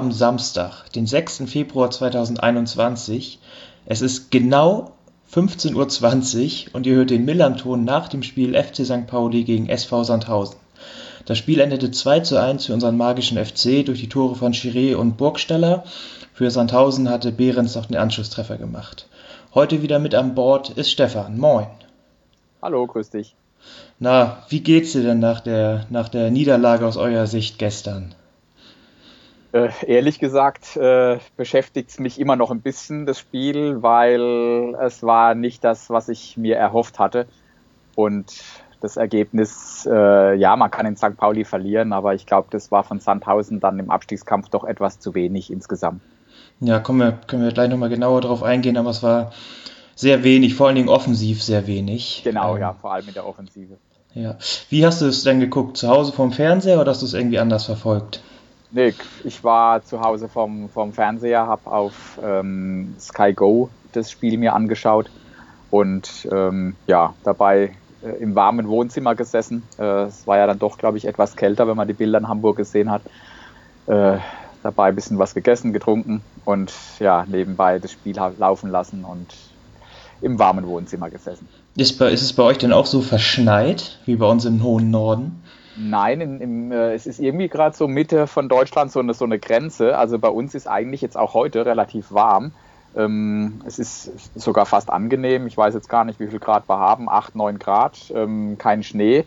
haben Samstag, den 6. Februar 2021. Es ist genau 15.20 Uhr und ihr hört den Millanton nach dem Spiel FC St. Pauli gegen SV Sandhausen. Das Spiel endete 2 zu 1 für unseren magischen FC durch die Tore von Chiré und Burgstaller. Für Sandhausen hatte Behrens noch den Anschlusstreffer gemacht. Heute wieder mit an Bord ist Stefan. Moin. Hallo, grüß dich. Na, wie geht's dir denn nach der, nach der Niederlage aus eurer Sicht gestern? Äh, ehrlich gesagt äh, beschäftigt es mich immer noch ein bisschen, das Spiel, weil es war nicht das, was ich mir erhofft hatte. Und das Ergebnis, äh, ja, man kann in St. Pauli verlieren, aber ich glaube, das war von Sandhausen dann im Abstiegskampf doch etwas zu wenig insgesamt. Ja, kommen wir, können wir gleich nochmal genauer drauf eingehen, aber es war sehr wenig, vor allen Dingen offensiv sehr wenig. Genau, ähm, ja, vor allem in der Offensive. Ja. Wie hast du es denn geguckt? Zu Hause vom Fernseher oder hast du es irgendwie anders verfolgt? Nee, ich war zu Hause vom, vom Fernseher, habe auf ähm, Sky Go das Spiel mir angeschaut und ähm, ja, dabei äh, im warmen Wohnzimmer gesessen. Äh, es war ja dann doch, glaube ich, etwas kälter, wenn man die Bilder in Hamburg gesehen hat. Äh, dabei ein bisschen was gegessen, getrunken und ja, nebenbei das Spiel laufen lassen und im warmen Wohnzimmer gesessen. Ist, bei, ist es bei euch denn auch so verschneit wie bei uns im hohen Norden? Nein, in, in, äh, es ist irgendwie gerade so Mitte von Deutschland so eine, so eine Grenze. Also bei uns ist eigentlich jetzt auch heute relativ warm. Ähm, es ist sogar fast angenehm. Ich weiß jetzt gar nicht, wie viel Grad wir haben. 8, 9 Grad, ähm, kein Schnee.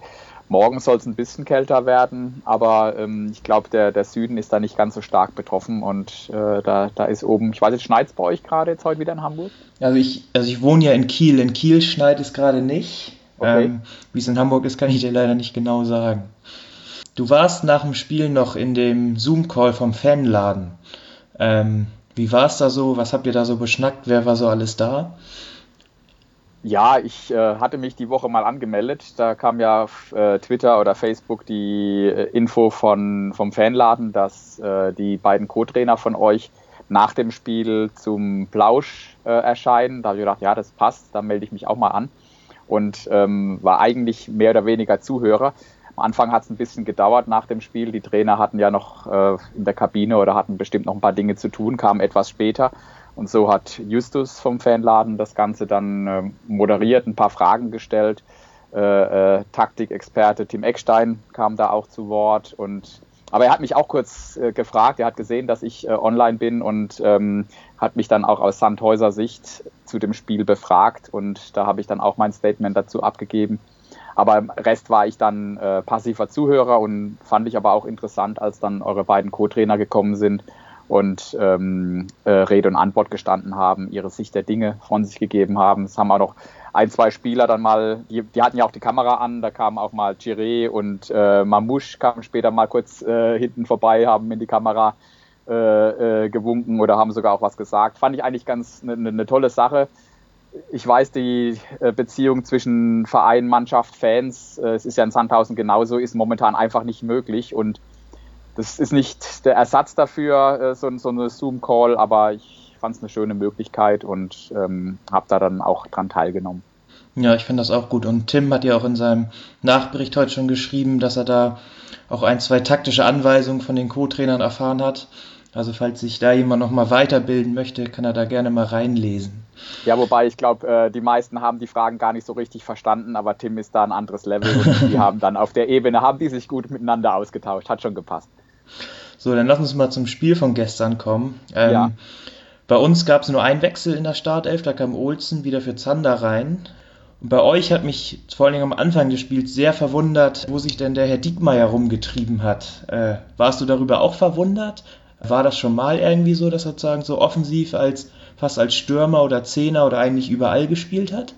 Morgen soll es ein bisschen kälter werden, aber ähm, ich glaube, der, der Süden ist da nicht ganz so stark betroffen und äh, da, da ist oben, ich weiß jetzt, schneit es bei euch gerade jetzt heute wieder in Hamburg? Also ich, also ich wohne ja in Kiel. In Kiel schneit es gerade nicht. Okay. Ähm, Wie es in Hamburg ist, kann ich dir leider nicht genau sagen. Du warst nach dem Spiel noch in dem Zoom-Call vom Fanladen. Ähm, wie war es da so? Was habt ihr da so beschnackt? Wer war so alles da? Ja, ich äh, hatte mich die Woche mal angemeldet. Da kam ja auf äh, Twitter oder Facebook die äh, Info von, vom Fanladen, dass äh, die beiden Co-Trainer von euch nach dem Spiel zum Plausch äh, erscheinen. Da habe ich gedacht, ja, das passt, da melde ich mich auch mal an. Und ähm, war eigentlich mehr oder weniger Zuhörer. Am Anfang hat es ein bisschen gedauert nach dem Spiel. Die Trainer hatten ja noch äh, in der Kabine oder hatten bestimmt noch ein paar Dinge zu tun, kamen etwas später. Und so hat Justus vom Fanladen das Ganze dann äh, moderiert, ein paar Fragen gestellt. Äh, äh, Taktikexperte Tim Eckstein kam da auch zu Wort. Und, aber er hat mich auch kurz äh, gefragt, er hat gesehen, dass ich äh, online bin und ähm, hat mich dann auch aus Sandhäuser Sicht zu dem Spiel befragt. Und da habe ich dann auch mein Statement dazu abgegeben. Aber im Rest war ich dann äh, passiver Zuhörer und fand ich aber auch interessant, als dann eure beiden Co-Trainer gekommen sind und ähm, äh, Rede und Antwort gestanden haben, ihre Sicht der Dinge von sich gegeben haben. Es haben auch noch ein, zwei Spieler dann mal, die, die hatten ja auch die Kamera an, da kamen auch mal Chiré und äh, Mamouche kamen später mal kurz äh, hinten vorbei, haben in die Kamera äh, äh, gewunken oder haben sogar auch was gesagt. Fand ich eigentlich ganz eine ne, ne tolle Sache ich weiß, die äh, Beziehung zwischen Verein, Mannschaft, Fans, äh, es ist ja in Sandhausen genauso, ist momentan einfach nicht möglich. Und das ist nicht der Ersatz dafür, äh, so, so eine Zoom-Call, aber ich fand es eine schöne Möglichkeit und ähm, habe da dann auch dran teilgenommen. Ja, ich finde das auch gut. Und Tim hat ja auch in seinem Nachbericht heute schon geschrieben, dass er da auch ein, zwei taktische Anweisungen von den Co-Trainern erfahren hat. Also falls sich da jemand nochmal weiterbilden möchte, kann er da gerne mal reinlesen. Ja, wobei ich glaube, äh, die meisten haben die Fragen gar nicht so richtig verstanden, aber Tim ist da ein anderes Level und die haben dann auf der Ebene, haben die sich gut miteinander ausgetauscht. Hat schon gepasst. So, dann lass uns mal zum Spiel von gestern kommen. Ähm, ja. Bei uns gab es nur einen Wechsel in der Startelf, da kam Olsen wieder für Zander rein. Und bei euch hat mich vor allem am Anfang des Spiels sehr verwundert, wo sich denn der Herr Diekmeyer rumgetrieben hat. Äh, warst du darüber auch verwundert? War das schon mal irgendwie so, dass er sozusagen so offensiv als fast als Stürmer oder Zehner oder eigentlich überall gespielt hat?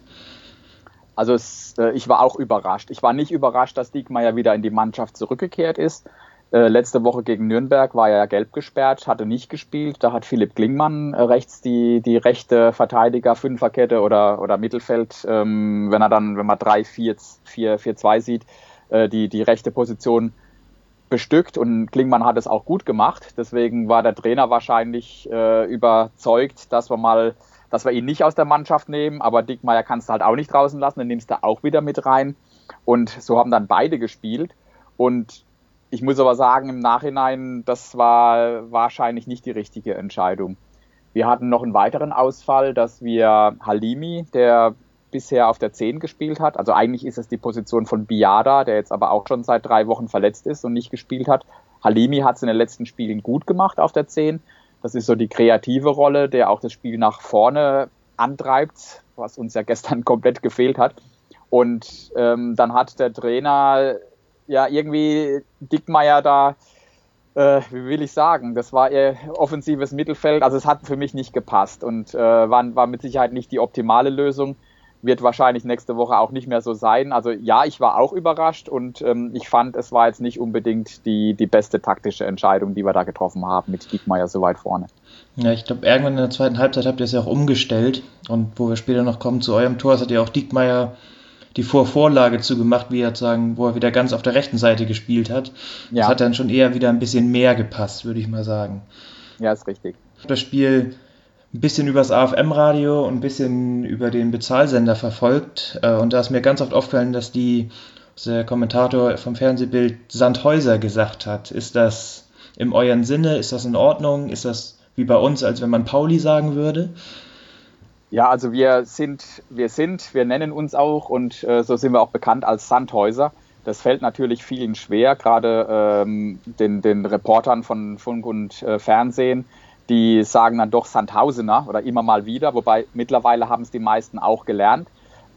Also es, äh, ich war auch überrascht. Ich war nicht überrascht, dass Diekmeyer wieder in die Mannschaft zurückgekehrt ist. Äh, letzte Woche gegen Nürnberg war er ja gelb gesperrt, hatte nicht gespielt. Da hat Philipp Klingmann äh, rechts die, die rechte Verteidiger, Fünferkette oder, oder Mittelfeld, ähm, wenn er dann, wenn man 3, 4, 4, 4, 2 sieht, äh, die, die rechte Position bestückt und Klingmann hat es auch gut gemacht. Deswegen war der Trainer wahrscheinlich äh, überzeugt, dass wir mal, dass wir ihn nicht aus der Mannschaft nehmen. Aber Dickmeier kannst du halt auch nicht draußen lassen, den nimmst du auch wieder mit rein. Und so haben dann beide gespielt. Und ich muss aber sagen, im Nachhinein, das war wahrscheinlich nicht die richtige Entscheidung. Wir hatten noch einen weiteren Ausfall, dass wir Halimi, der bisher auf der 10 gespielt hat. Also eigentlich ist es die Position von Biada, der jetzt aber auch schon seit drei Wochen verletzt ist und nicht gespielt hat. Halimi hat es in den letzten Spielen gut gemacht auf der 10. Das ist so die kreative Rolle, der auch das Spiel nach vorne antreibt, was uns ja gestern komplett gefehlt hat. Und ähm, dann hat der Trainer ja irgendwie Dickmeier da, äh, wie will ich sagen, das war ihr offensives Mittelfeld. Also es hat für mich nicht gepasst und äh, war, war mit Sicherheit nicht die optimale Lösung wird wahrscheinlich nächste Woche auch nicht mehr so sein. Also ja, ich war auch überrascht und ähm, ich fand, es war jetzt nicht unbedingt die, die beste taktische Entscheidung, die wir da getroffen haben mit Diekmeyer so weit vorne. Ja, ich glaube, irgendwann in der zweiten Halbzeit habt ihr es ja auch umgestellt und wo wir später noch kommen zu eurem Tor, hat ja auch Diekmeyer die Vorvorlage zu gemacht, wie er sagen, wo er wieder ganz auf der rechten Seite gespielt hat. Ja. Das hat dann schon eher wieder ein bisschen mehr gepasst, würde ich mal sagen. Ja, ist richtig. Das Spiel ein bisschen übers AFM-Radio und ein bisschen über den Bezahlsender verfolgt. Äh, und da ist mir ganz oft aufgefallen, dass die, der Kommentator vom Fernsehbild Sandhäuser gesagt hat. Ist das im euren Sinne? Ist das in Ordnung? Ist das wie bei uns, als wenn man Pauli sagen würde? Ja, also wir sind, wir sind, wir nennen uns auch und äh, so sind wir auch bekannt als Sandhäuser. Das fällt natürlich vielen schwer, gerade ähm, den, den Reportern von Funk und äh, Fernsehen die sagen dann doch Sandhausener oder immer mal wieder, wobei mittlerweile haben es die meisten auch gelernt.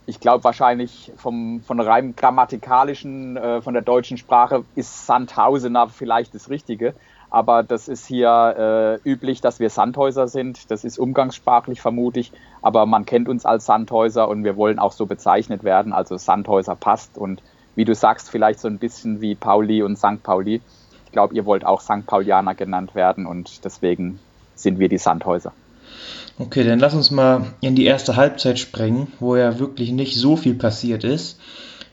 Ich glaube wahrscheinlich vom, von rein grammatikalischen, äh, von der deutschen Sprache ist Sandhausener vielleicht das Richtige. Aber das ist hier äh, üblich, dass wir Sandhäuser sind. Das ist umgangssprachlich vermutlich. Aber man kennt uns als Sandhäuser und wir wollen auch so bezeichnet werden. Also Sandhäuser passt. Und wie du sagst, vielleicht so ein bisschen wie Pauli und St. Pauli. Ich glaube, ihr wollt auch St. Paulianer genannt werden und deswegen sind wir die Sandhäuser. Okay, dann lass uns mal in die erste Halbzeit springen, wo ja wirklich nicht so viel passiert ist.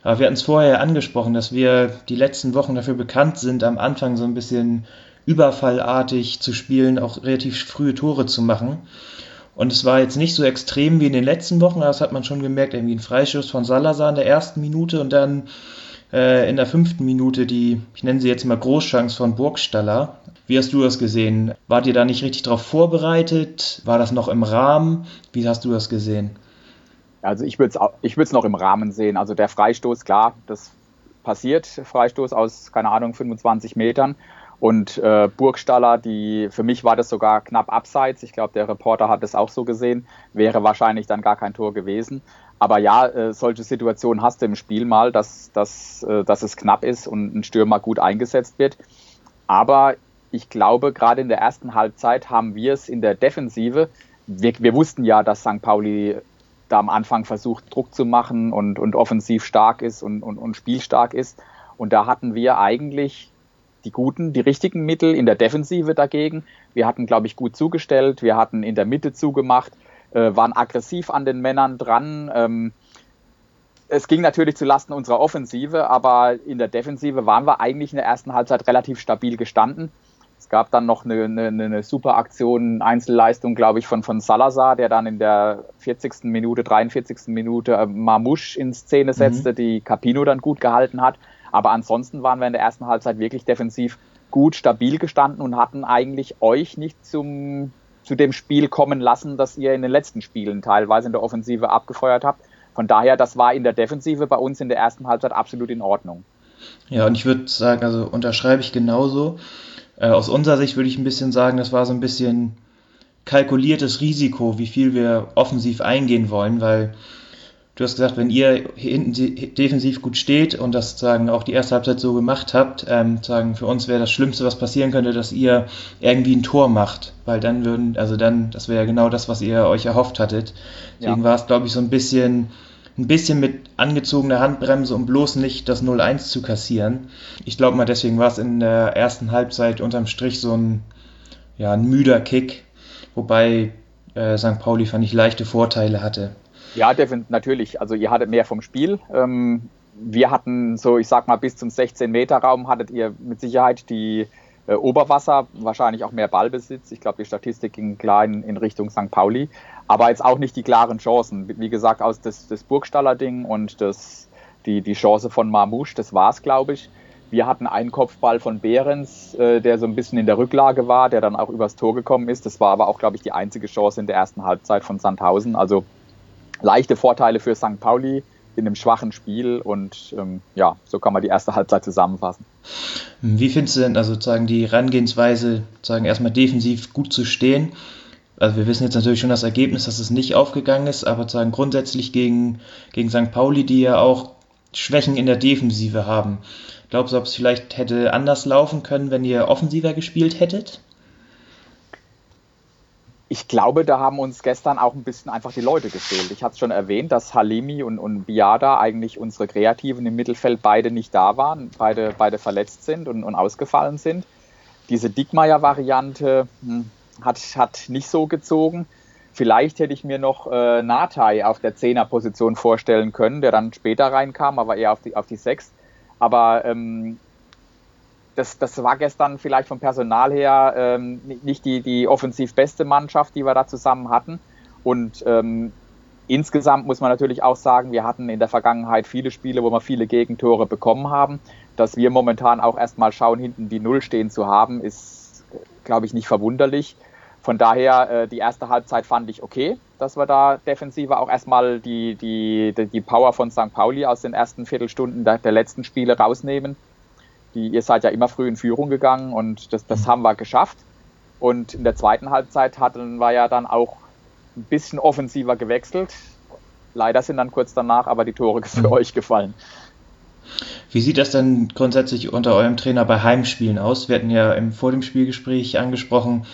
Aber wir hatten es vorher angesprochen, dass wir die letzten Wochen dafür bekannt sind, am Anfang so ein bisschen überfallartig zu spielen, auch relativ frühe Tore zu machen. Und es war jetzt nicht so extrem wie in den letzten Wochen, aber das hat man schon gemerkt, irgendwie ein Freischuss von Salazar in der ersten Minute und dann äh, in der fünften Minute die, ich nenne sie jetzt mal Großchance von Burgstaller. Wie hast du das gesehen? Wart ihr da nicht richtig darauf vorbereitet? War das noch im Rahmen? Wie hast du das gesehen? Also ich würde es noch im Rahmen sehen. Also der Freistoß, klar, das passiert. Freistoß aus, keine Ahnung, 25 Metern. Und äh, Burgstaller, die für mich war das sogar knapp abseits. Ich glaube, der Reporter hat es auch so gesehen. Wäre wahrscheinlich dann gar kein Tor gewesen. Aber ja, äh, solche Situationen hast du im Spiel mal, dass, dass, äh, dass es knapp ist und ein Stürmer gut eingesetzt wird. Aber ich glaube, gerade in der ersten Halbzeit haben wir es in der Defensive. Wir, wir wussten ja, dass St. Pauli da am Anfang versucht, Druck zu machen und, und offensiv stark ist und, und, und spielstark ist. Und da hatten wir eigentlich die guten, die richtigen Mittel in der Defensive dagegen. Wir hatten, glaube ich, gut zugestellt. Wir hatten in der Mitte zugemacht äh, waren aggressiv an den Männern dran. Ähm, es ging natürlich zu Lasten unserer Offensive, aber in der Defensive waren wir eigentlich in der ersten Halbzeit relativ stabil gestanden. Es gab dann noch eine, eine, eine super Aktion, Einzelleistung, glaube ich, von, von Salazar, der dann in der 40. Minute, 43. Minute äh, Mamouche in Szene mhm. setzte, mhm. die Capino dann gut gehalten hat. Aber ansonsten waren wir in der ersten Halbzeit wirklich defensiv gut, stabil gestanden und hatten eigentlich euch nicht zum zu dem Spiel kommen lassen, das ihr in den letzten Spielen teilweise in der Offensive abgefeuert habt. Von daher, das war in der Defensive bei uns in der ersten Halbzeit absolut in Ordnung. Ja, und ich würde sagen, also unterschreibe ich genauso. Äh, aus unserer Sicht würde ich ein bisschen sagen, das war so ein bisschen kalkuliertes Risiko, wie viel wir offensiv eingehen wollen, weil du hast gesagt, wenn ihr hinten defensiv gut steht und das sagen auch die erste Halbzeit so gemacht habt, ähm, sagen für uns wäre das Schlimmste, was passieren könnte, dass ihr irgendwie ein Tor macht, weil dann würden, also dann, das wäre ja genau das, was ihr euch erhofft hattet. Deswegen ja. war es, glaube ich, so ein bisschen, ein bisschen mit angezogener Handbremse, um bloß nicht das 0-1 zu kassieren. Ich glaube mal, deswegen war es in der ersten Halbzeit unterm Strich so ein, ja, ein müder Kick, wobei äh, St. Pauli fand ich leichte Vorteile hatte. Ja, natürlich. Also ihr hattet mehr vom Spiel. Ähm, wir hatten so, ich sag mal, bis zum 16-Meter-Raum hattet ihr mit Sicherheit die äh, Oberwasser, wahrscheinlich auch mehr Ballbesitz. Ich glaube, die Statistik ging klar in, in, Richtung St. Pauli, aber jetzt auch nicht die klaren Chancen. Wie gesagt, aus das, das Burgstaller-Ding und das, die, die Chance von Marmouche, das war's, glaube ich. Wir hatten einen Kopfball von Behrens, äh, der so ein bisschen in der Rücklage war, der dann auch übers Tor gekommen ist. Das war aber auch, glaube ich, die einzige Chance in der ersten Halbzeit von Sandhausen. Also leichte Vorteile für St. Pauli in einem schwachen Spiel und ähm, ja, so kann man die erste Halbzeit zusammenfassen. Wie findest du denn also sozusagen die Herangehensweise, sozusagen erstmal defensiv gut zu stehen? Also wir wissen jetzt natürlich schon das Ergebnis, dass es nicht aufgegangen ist, aber sozusagen grundsätzlich gegen, gegen St. Pauli, die ja auch Schwächen in der Defensive haben. Glaubst du, ob es vielleicht hätte anders laufen können, wenn ihr offensiver gespielt hättet? Ich glaube, da haben uns gestern auch ein bisschen einfach die Leute gefehlt. Ich hatte es schon erwähnt, dass Halimi und, und Biada eigentlich unsere Kreativen im Mittelfeld beide nicht da waren, beide, beide verletzt sind und, und ausgefallen sind. Diese Dickmeier-Variante hm, hat, hat nicht so gezogen. Vielleicht hätte ich mir noch äh, Natai auf der Zehner-Position vorstellen können, der dann später reinkam, aber eher auf die, auf die Sechs. Aber ähm, das, das war gestern vielleicht vom Personal her ähm, nicht die, die offensiv beste Mannschaft, die wir da zusammen hatten. Und ähm, insgesamt muss man natürlich auch sagen, wir hatten in der Vergangenheit viele Spiele, wo wir viele Gegentore bekommen haben. Dass wir momentan auch erstmal schauen, hinten die Null stehen zu haben, ist, glaube ich, nicht verwunderlich. Von daher, äh, die erste Halbzeit fand ich okay, dass wir da defensiver auch erstmal die, die, die Power von St. Pauli aus den ersten Viertelstunden der, der letzten Spiele rausnehmen die, ihr seid ja immer früh in Führung gegangen und das, das mhm. haben wir geschafft. Und in der zweiten Halbzeit hatten wir ja dann auch ein bisschen offensiver gewechselt. Leider sind dann kurz danach aber die Tore für mhm. euch gefallen. Wie sieht das denn grundsätzlich unter eurem Trainer bei Heimspielen aus? Wir hatten ja im, vor dem Spielgespräch angesprochen,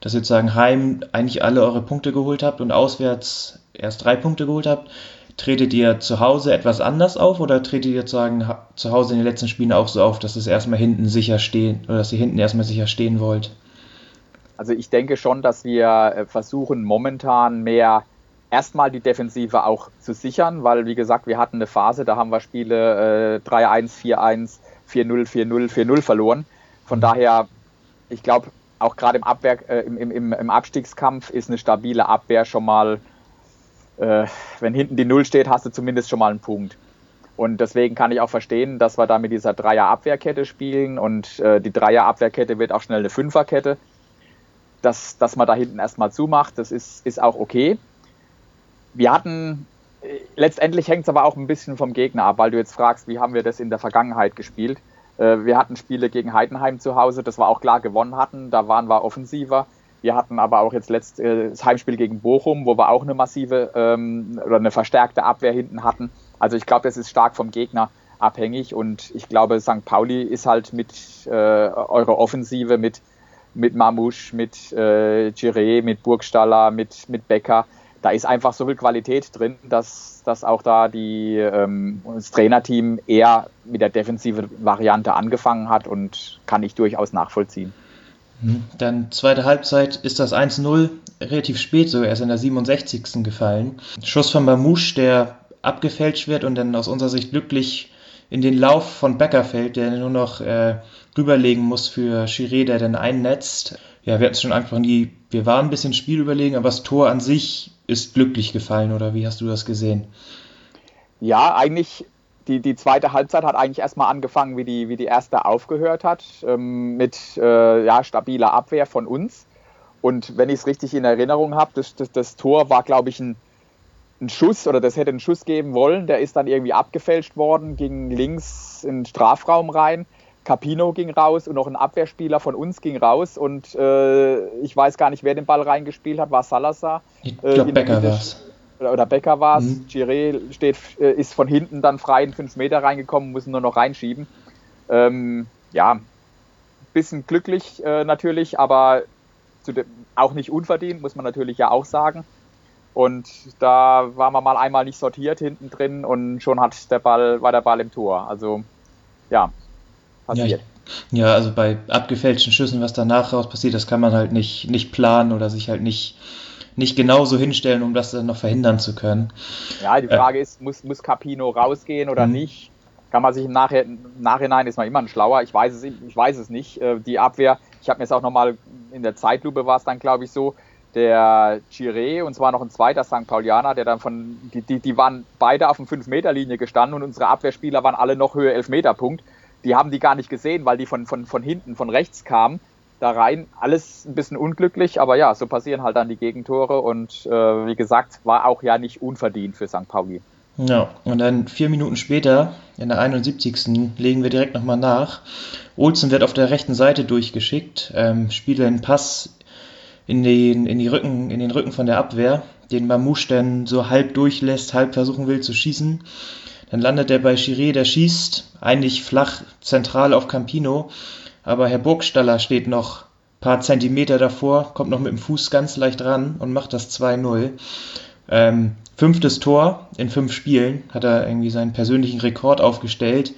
dass ihr sozusagen heim eigentlich alle eure Punkte geholt habt und auswärts erst drei Punkte geholt habt. Tretet ihr zu Hause etwas anders auf oder tretet ihr sagen, zu Hause in den letzten Spielen auch so auf, dass es erstmal hinten sicher stehen oder dass ihr hinten erstmal sicher stehen wollt? Also ich denke schon, dass wir äh, versuchen momentan mehr erstmal die Defensive auch zu sichern, weil wie gesagt, wir hatten eine Phase, da haben wir Spiele äh, 3-1, 4-1, 4-0, 4-0, 4-0 verloren. Von daher, ich glaube, auch gerade im, äh, im, im, im Abstiegskampf ist eine stabile Abwehr schon mal äh, wenn hinten die Null steht, hast du zumindest schon mal einen Punkt. Und deswegen kann ich auch verstehen, dass wir da mit dieser Dreier-Abwehrkette spielen und äh, die Dreier-Abwehrkette wird auch schnell eine Fünferkette. Dass, dass man da hinten erstmal zumacht, das ist, ist auch okay. Wir hatten, äh, letztendlich hängt es aber auch ein bisschen vom Gegner ab, weil du jetzt fragst, wie haben wir das in der Vergangenheit gespielt. Äh, wir hatten Spiele gegen Heidenheim zu Hause, das war auch klar gewonnen hatten, da waren wir offensiver. Wir hatten aber auch jetzt letzt, äh, das Heimspiel gegen Bochum, wo wir auch eine massive ähm, oder eine verstärkte Abwehr hinten hatten. Also ich glaube, das ist stark vom Gegner abhängig und ich glaube, St. Pauli ist halt mit äh, eurer Offensive, mit, mit Mamouche, mit äh, Giré, mit Burgstaller, mit, mit Becker, da ist einfach so viel Qualität drin, dass, dass auch da die, ähm, das Trainerteam eher mit der defensiven Variante angefangen hat und kann ich durchaus nachvollziehen. Mhm. Dann zweite Halbzeit ist das 1-0 relativ spät, so erst in der 67. gefallen. Schuss von Mamouche, der abgefälscht wird und dann aus unserer Sicht glücklich in den Lauf von Becker fällt, der nur noch äh, rüberlegen muss für Chiré, der dann einnetzt. Ja, wir hatten es schon angesprochen, die, wir waren ein bisschen spielüberlegen, aber das Tor an sich ist glücklich gefallen, oder wie hast du das gesehen? Ja, eigentlich die, die zweite Halbzeit hat eigentlich erstmal angefangen, wie die, wie die erste aufgehört hat, ähm, mit äh, ja, stabiler Abwehr von uns. Und wenn ich es richtig in Erinnerung habe, das, das, das, Tor war, glaube ich, ein, ein Schuss oder das hätte einen Schuss geben wollen. Der ist dann irgendwie abgefälscht worden, ging links in den Strafraum rein. Capino ging raus und noch ein Abwehrspieler von uns ging raus und äh, ich weiß gar nicht, wer den Ball reingespielt hat, war Salazar. Ich glaube, äh, Becker war es oder, oder Becker war es. Mhm. Giré steht, äh, ist von hinten dann frei in 5 Meter reingekommen, muss nur noch reinschieben. Ähm, ja, bisschen glücklich äh, natürlich, aber dem, auch nicht unverdient, muss man natürlich ja auch sagen. Und da waren wir mal einmal nicht sortiert hinten drin und schon hat der Ball, war der Ball im Tor. Also ja, passiert. Ja, ja, also bei abgefälschten Schüssen, was danach raus passiert, das kann man halt nicht, nicht planen oder sich halt nicht nicht genauso hinstellen, um das dann noch verhindern zu können. Ja, die Frage äh, ist, muss, muss Capino rausgehen oder mh. nicht? kann man sich im, im Nachhinein ist man immer ein schlauer. Ich weiß es, ich weiß es nicht. Äh, die Abwehr, ich habe mir jetzt auch nochmal in der Zeitlupe war es dann, glaube ich, so, der Chiré und zwar noch ein zweiter St. Paulianer, der dann von, die, die, die waren beide auf dem 5-Meter-Linie gestanden und unsere Abwehrspieler waren alle noch Höhe 11-Meter-Punkt. Die haben die gar nicht gesehen, weil die von, von, von hinten, von rechts kamen da rein. Alles ein bisschen unglücklich, aber ja, so passieren halt dann die Gegentore und äh, wie gesagt, war auch ja nicht unverdient für St. Pauli. Ja, und dann vier Minuten später, in der 71. legen wir direkt nochmal nach. Olsen wird auf der rechten Seite durchgeschickt, ähm, spielt einen Pass in den, in, die Rücken, in den Rücken von der Abwehr, den Mamouche dann so halb durchlässt, halb versuchen will zu schießen. Dann landet er bei Chiré, der schießt, eigentlich flach zentral auf Campino, aber Herr Burgstaller steht noch ein paar Zentimeter davor, kommt noch mit dem Fuß ganz leicht ran und macht das 2-0. Ähm, fünftes Tor in fünf Spielen, hat er irgendwie seinen persönlichen Rekord aufgestellt.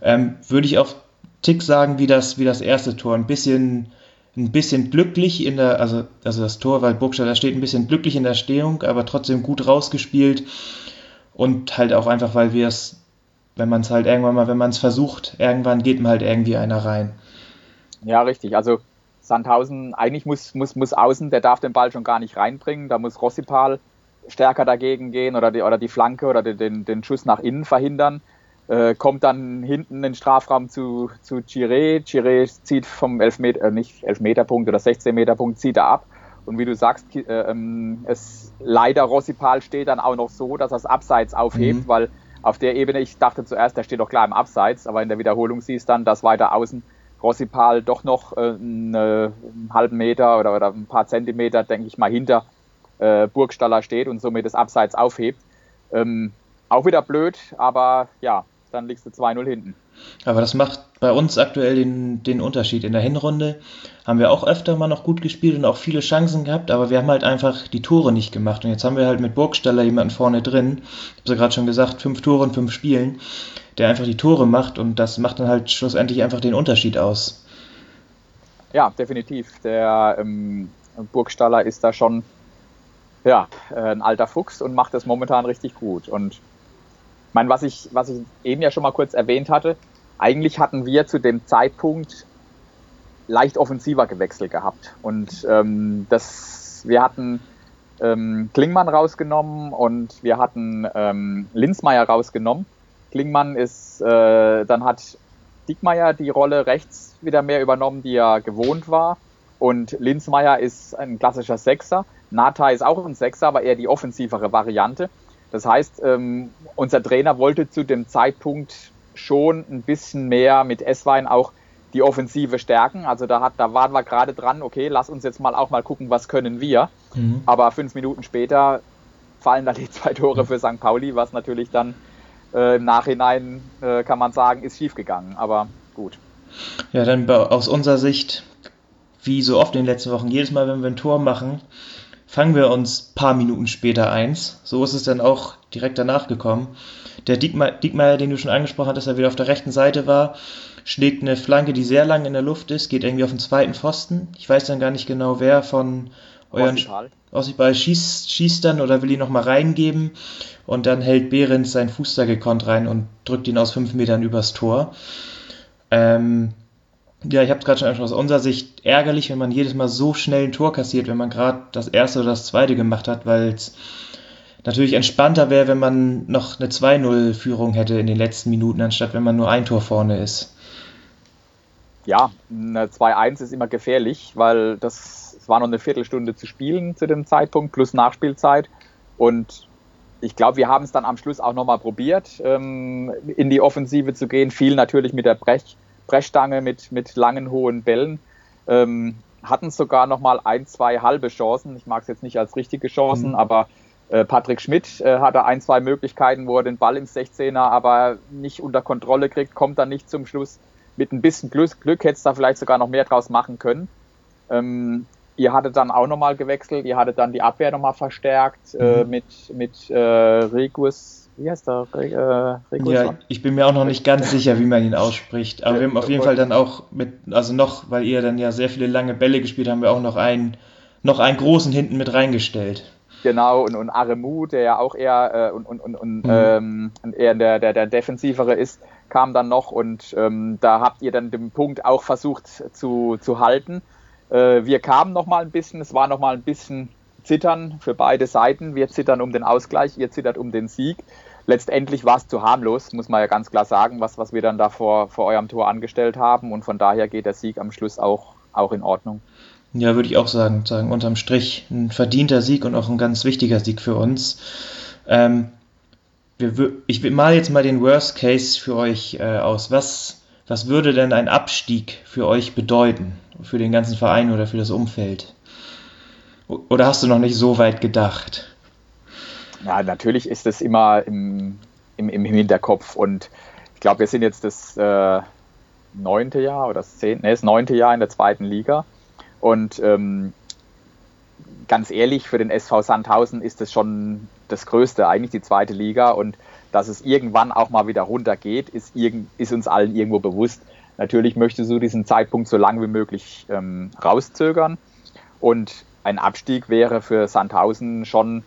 Ähm, Würde ich auf Tick sagen, wie das, wie das erste Tor. Ein bisschen, ein bisschen glücklich in der, also, also das Tor, weil Burgstaller steht ein bisschen glücklich in der Stehung, aber trotzdem gut rausgespielt. Und halt auch einfach, weil wir es, wenn man es halt irgendwann mal, wenn man es versucht, irgendwann geht man halt irgendwie einer rein. Ja, richtig. Also Sandhausen, eigentlich muss, muss, muss außen, der darf den Ball schon gar nicht reinbringen. Da muss Rossipal stärker dagegen gehen oder die, oder die Flanke oder den, den Schuss nach innen verhindern. Äh, kommt dann hinten in den Strafraum zu, zu Chiré. Chiré zieht vom Elfmeter, äh, nicht Elfmeterpunkt oder 16-Meter-Punkt, zieht er ab. Und wie du sagst, äh, ähm, es leider Rossipal steht dann auch noch so, dass er es abseits aufhebt, mhm. weil auf der Ebene, ich dachte zuerst, der steht doch klar im Abseits, aber in der Wiederholung siehst dann, dass weiter außen Rossipal doch noch äh, einen, einen halben Meter oder, oder ein paar Zentimeter, denke ich mal, hinter äh, Burgstaller steht und somit das Abseits aufhebt. Ähm, auch wieder blöd, aber ja, dann liegst du 2-0 hinten. Aber das macht bei uns aktuell den, den Unterschied. In der Hinrunde haben wir auch öfter mal noch gut gespielt und auch viele Chancen gehabt, aber wir haben halt einfach die Tore nicht gemacht. Und jetzt haben wir halt mit Burgstaller jemanden vorne drin. Ich habe ja gerade schon gesagt, fünf Tore in fünf Spielen, der einfach die Tore macht und das macht dann halt schlussendlich einfach den Unterschied aus. Ja, definitiv. Der ähm, Burgstaller ist da schon ja, äh, ein alter Fuchs und macht das momentan richtig gut. Und ich meine, was ich, was ich eben ja schon mal kurz erwähnt hatte, eigentlich hatten wir zu dem Zeitpunkt leicht offensiver gewechselt gehabt. Und ähm, das, wir hatten ähm, Klingmann rausgenommen und wir hatten ähm, Linzmeier rausgenommen. Klingmann ist, äh, dann hat Diekmeyer die Rolle rechts wieder mehr übernommen, die er gewohnt war. Und Linzmeier ist ein klassischer Sechser. Nata ist auch ein Sechser, aber eher die offensivere Variante. Das heißt, ähm, unser Trainer wollte zu dem Zeitpunkt schon ein bisschen mehr mit Esswein auch die Offensive stärken. Also da, hat, da waren wir gerade dran, okay, lass uns jetzt mal auch mal gucken, was können wir. Mhm. Aber fünf Minuten später fallen da die zwei Tore für St. Pauli, was natürlich dann äh, im Nachhinein, äh, kann man sagen, ist schiefgegangen. Aber gut. Ja, dann aus unserer Sicht, wie so oft in den letzten Wochen, jedes Mal, wenn wir ein Tor machen, fangen wir uns ein paar Minuten später eins. So ist es dann auch direkt danach gekommen. Der Diekmeyer, den du schon angesprochen hast, dass er wieder auf der rechten Seite war, schlägt eine Flanke, die sehr lang in der Luft ist, geht irgendwie auf den zweiten Pfosten. Ich weiß dann gar nicht genau, wer von euren Ossibal schießt, schießt dann oder will ihn nochmal reingeben. Und dann hält Behrens seinen Fuß da gekonnt rein und drückt ihn aus fünf Metern übers Tor. Ähm, ja, ich habe es gerade schon angesprochen, aus unserer Sicht ärgerlich, wenn man jedes Mal so schnell ein Tor kassiert, wenn man gerade das erste oder das zweite gemacht hat, weil es natürlich entspannter wäre, wenn man noch eine 2-0-Führung hätte in den letzten Minuten, anstatt wenn man nur ein Tor vorne ist. Ja, eine 2-1 ist immer gefährlich, weil das es war noch eine Viertelstunde zu spielen zu dem Zeitpunkt, plus Nachspielzeit. Und ich glaube, wir haben es dann am Schluss auch nochmal probiert, ähm, in die Offensive zu gehen. Viel natürlich mit der Brech Brechstange mit, mit langen, hohen Bällen. Ähm, hatten sogar noch mal ein, zwei halbe Chancen. Ich mag es jetzt nicht als richtige Chancen, mhm. aber äh, Patrick Schmidt äh, hatte ein, zwei Möglichkeiten, wo er den Ball im 16er aber nicht unter Kontrolle kriegt, kommt dann nicht zum Schluss. Mit ein bisschen Glück, Glück hätte es da vielleicht sogar noch mehr draus machen können. Ähm, ihr hattet dann auch nochmal gewechselt, ihr hattet dann die Abwehr nochmal verstärkt äh, mhm. mit, mit äh, Regus wie heißt der? Äh, ja, ich bin mir auch noch nicht ganz sicher, wie man ihn ausspricht. Aber wir haben auf jeden Fall dann auch mit, also noch, weil ihr dann ja sehr viele lange Bälle gespielt haben, wir auch noch einen, noch einen großen hinten mit reingestellt. Genau, und, und Aremu, der ja auch eher, äh, und, und, und, mhm. ähm, eher der, der, der Defensivere ist, kam dann noch und ähm, da habt ihr dann den Punkt auch versucht zu, zu halten. Äh, wir kamen noch mal ein bisschen, es war noch mal ein bisschen Zittern für beide Seiten. Wir zittern um den Ausgleich, ihr zittert um den Sieg. Letztendlich war es zu harmlos, muss man ja ganz klar sagen, was, was wir dann da vor, vor eurem Tor angestellt haben. Und von daher geht der Sieg am Schluss auch, auch in Ordnung. Ja, würde ich auch sagen, sagen, unterm Strich ein verdienter Sieg und auch ein ganz wichtiger Sieg für uns. Ähm, wir, ich mal jetzt mal den Worst Case für euch äh, aus. Was, was würde denn ein Abstieg für euch bedeuten? Für den ganzen Verein oder für das Umfeld? Oder hast du noch nicht so weit gedacht? Ja, natürlich ist es immer im, im, im Hinterkopf und ich glaube, wir sind jetzt das äh, neunte Jahr oder das zehnte, nee, das neunte Jahr in der zweiten Liga und ähm, ganz ehrlich, für den SV Sandhausen ist es schon das Größte, eigentlich die zweite Liga und dass es irgendwann auch mal wieder runtergeht, ist, ist uns allen irgendwo bewusst. Natürlich möchtest du diesen Zeitpunkt so lange wie möglich ähm, rauszögern und ein Abstieg wäre für Sandhausen schon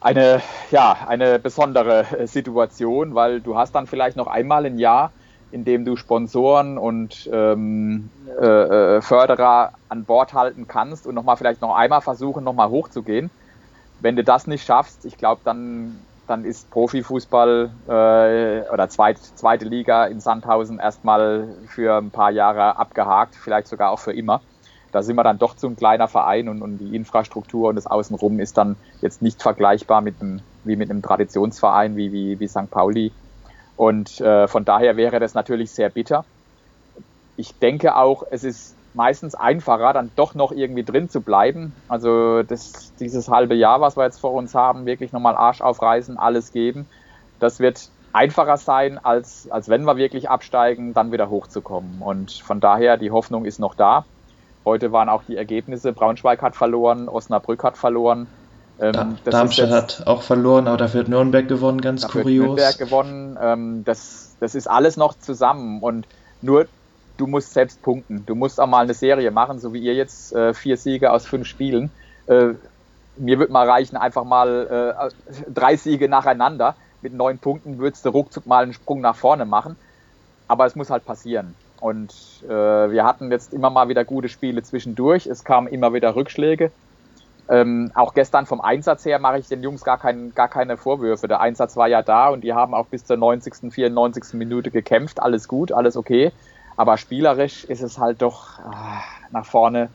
eine, ja, eine besondere äh, Situation, weil du hast dann vielleicht noch einmal ein Jahr, in dem du Sponsoren und ähm, äh, äh Förderer an Bord halten kannst und nochmal vielleicht noch einmal versuchen, nochmal hochzugehen. Wenn du das nicht schaffst, ich glaube, dann, dann ist Profifußball äh, oder zweit, zweite Liga in Sandhausen erstmal für ein paar Jahre abgehakt, vielleicht sogar auch für immer da sind wir dann doch zu ein kleiner Verein und, und die Infrastruktur und das Außenrum ist dann jetzt nicht vergleichbar mit einem, wie mit einem Traditionsverein wie, wie, wie St. Pauli. Und äh, von daher wäre das natürlich sehr bitter. Ich denke auch, es ist meistens einfacher, dann doch noch irgendwie drin zu bleiben. Also das, dieses halbe Jahr, was wir jetzt vor uns haben, wirklich nochmal Arsch aufreißen, alles geben. Das wird einfacher sein, als, als wenn wir wirklich absteigen, dann wieder hochzukommen. Und von daher, die Hoffnung ist noch da. Heute waren auch die Ergebnisse. Braunschweig hat verloren, Osnabrück hat verloren. Ähm, Darmstadt hat auch verloren, aber dafür hat Nürnberg gewonnen, ganz dafür kurios. Nürnberg gewonnen. Ähm, das, das ist alles noch zusammen. Und nur du musst selbst punkten. Du musst auch mal eine Serie machen, so wie ihr jetzt äh, vier Siege aus fünf Spielen. Äh, mir würde mal reichen, einfach mal äh, drei Siege nacheinander. Mit neun Punkten würdest du ruckzuck mal einen Sprung nach vorne machen. Aber es muss halt passieren. Und äh, wir hatten jetzt immer mal wieder gute Spiele zwischendurch. Es kamen immer wieder Rückschläge. Ähm, auch gestern vom Einsatz her mache ich den Jungs gar, kein, gar keine Vorwürfe. Der Einsatz war ja da und die haben auch bis zur 90., 94. Minute gekämpft. Alles gut, alles okay. Aber spielerisch ist es halt doch ah, nach vorne.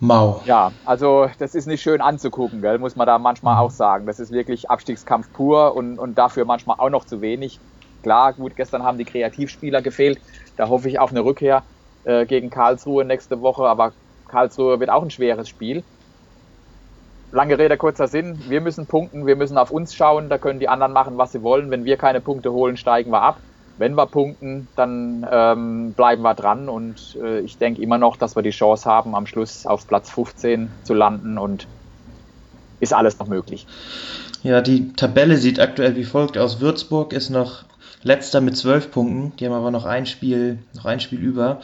Mau. Ja, also das ist nicht schön anzugucken, gell? muss man da manchmal auch sagen. Das ist wirklich Abstiegskampf pur und, und dafür manchmal auch noch zu wenig. Klar, gut, gestern haben die Kreativspieler gefehlt. Da hoffe ich auf eine Rückkehr äh, gegen Karlsruhe nächste Woche, aber Karlsruhe wird auch ein schweres Spiel. Lange Rede, kurzer Sinn. Wir müssen punkten, wir müssen auf uns schauen, da können die anderen machen, was sie wollen. Wenn wir keine Punkte holen, steigen wir ab. Wenn wir punkten, dann ähm, bleiben wir dran und äh, ich denke immer noch, dass wir die Chance haben, am Schluss auf Platz 15 zu landen und ist alles noch möglich. Ja, die Tabelle sieht aktuell wie folgt aus. Würzburg ist noch letzter mit 12 Punkten, die haben aber noch ein Spiel, noch ein Spiel über.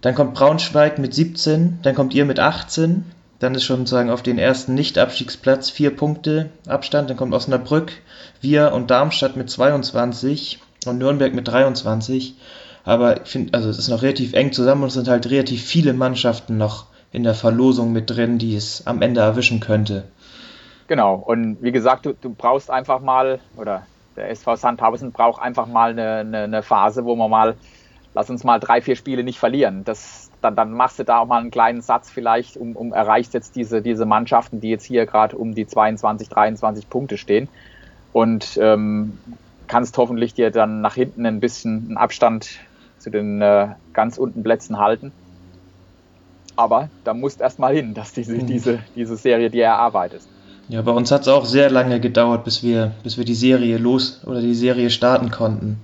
Dann kommt Braunschweig mit 17, dann kommt ihr mit 18, dann ist schon sozusagen auf den ersten Nicht-Abstiegsplatz vier Punkte Abstand, dann kommt Osnabrück, wir und Darmstadt mit 22 und Nürnberg mit 23. Aber ich finde, also es ist noch relativ eng zusammen und es sind halt relativ viele Mannschaften noch in der Verlosung mit drin, die es am Ende erwischen könnte. Genau, und wie gesagt, du, du brauchst einfach mal, oder der SV Sandhausen braucht einfach mal eine, eine, eine, Phase, wo man mal, lass uns mal drei, vier Spiele nicht verlieren. Das, dann, dann machst du da auch mal einen kleinen Satz vielleicht, um, um erreichst jetzt diese, diese Mannschaften, die jetzt hier gerade um die 22, 23 Punkte stehen und ähm, kannst hoffentlich dir dann nach hinten ein bisschen einen Abstand zu den äh, ganz unten Plätzen halten. Aber da musst erst mal hin, dass diese, mhm. diese, diese Serie dir erarbeitest. Ja, bei uns hat es auch sehr lange gedauert, bis wir, bis wir die Serie los oder die Serie starten konnten.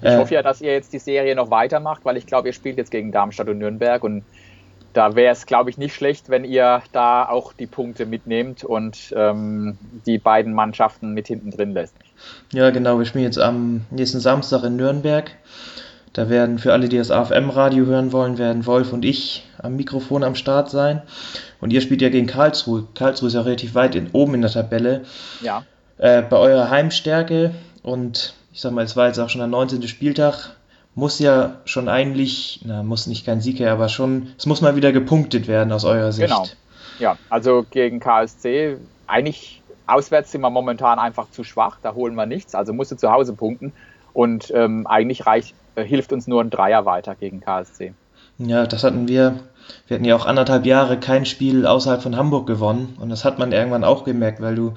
Ich äh, hoffe ja, dass ihr jetzt die Serie noch weitermacht, weil ich glaube, ihr spielt jetzt gegen Darmstadt und Nürnberg und da wäre es, glaube ich, nicht schlecht, wenn ihr da auch die Punkte mitnehmt und ähm, die beiden Mannschaften mit hinten drin lässt. Ja, genau. Wir spielen jetzt am nächsten Samstag in Nürnberg. Da werden für alle, die das AFM-Radio hören wollen, werden Wolf und ich am Mikrofon am Start sein. Und ihr spielt ja gegen Karlsruhe. Karlsruhe ist ja relativ weit in, oben in der Tabelle. Ja. Äh, bei eurer Heimstärke und ich sag mal, es war jetzt auch schon der 19. Spieltag, muss ja schon eigentlich, na, muss nicht kein Sieg her, aber schon, es muss mal wieder gepunktet werden aus eurer Sicht. Genau. Ja, also gegen KSC, eigentlich auswärts sind wir momentan einfach zu schwach, da holen wir nichts, also musst du zu Hause punkten. Und ähm, eigentlich reicht, äh, hilft uns nur ein Dreier weiter gegen KSC. Ja, das hatten wir. Wir hatten ja auch anderthalb Jahre kein Spiel außerhalb von Hamburg gewonnen. Und das hat man irgendwann auch gemerkt, weil du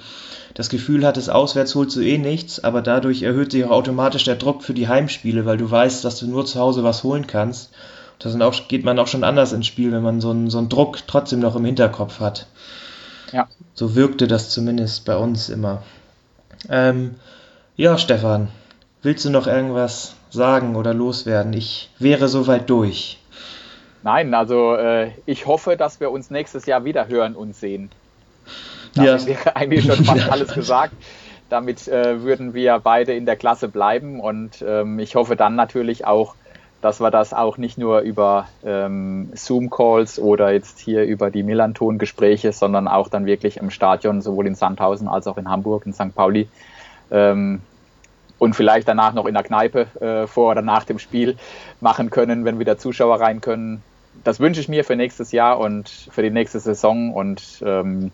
das Gefühl hattest, auswärts holst du eh nichts, aber dadurch erhöht sich auch automatisch der Druck für die Heimspiele, weil du weißt, dass du nur zu Hause was holen kannst. Da auch, geht man auch schon anders ins Spiel, wenn man so einen, so einen Druck trotzdem noch im Hinterkopf hat. Ja. So wirkte das zumindest bei uns immer. Ähm, ja, Stefan, willst du noch irgendwas sagen oder loswerden? Ich wäre soweit durch. Nein, also äh, ich hoffe, dass wir uns nächstes Jahr wieder hören und sehen. Damit ja. wäre eigentlich schon fast alles gesagt. Damit äh, würden wir beide in der Klasse bleiben und ähm, ich hoffe dann natürlich auch, dass wir das auch nicht nur über ähm, Zoom-Calls oder jetzt hier über die Millanton-Gespräche, sondern auch dann wirklich im Stadion, sowohl in Sandhausen als auch in Hamburg, in St. Pauli ähm, und vielleicht danach noch in der Kneipe äh, vor oder nach dem Spiel machen können, wenn wieder Zuschauer rein können. Das wünsche ich mir für nächstes Jahr und für die nächste Saison und ähm,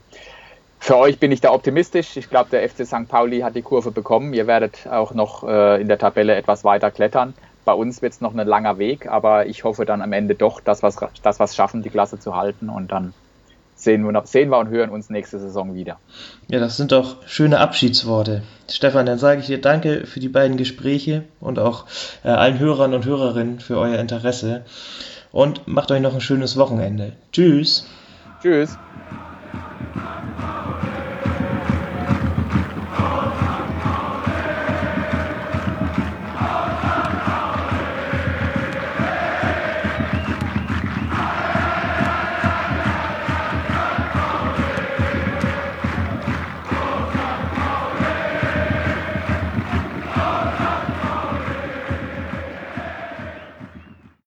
für euch bin ich da optimistisch. Ich glaube, der FC St. Pauli hat die Kurve bekommen. Ihr werdet auch noch äh, in der Tabelle etwas weiter klettern. Bei uns wird es noch ein langer Weg, aber ich hoffe dann am Ende doch, dass wir das was schaffen, die Klasse zu halten und dann sehen wir, sehen wir und hören uns nächste Saison wieder. Ja, das sind doch schöne Abschiedsworte. Stefan, dann sage ich dir danke für die beiden Gespräche und auch äh, allen Hörern und Hörerinnen für euer Interesse und macht euch noch ein schönes Wochenende. Tschüss. Tschüss.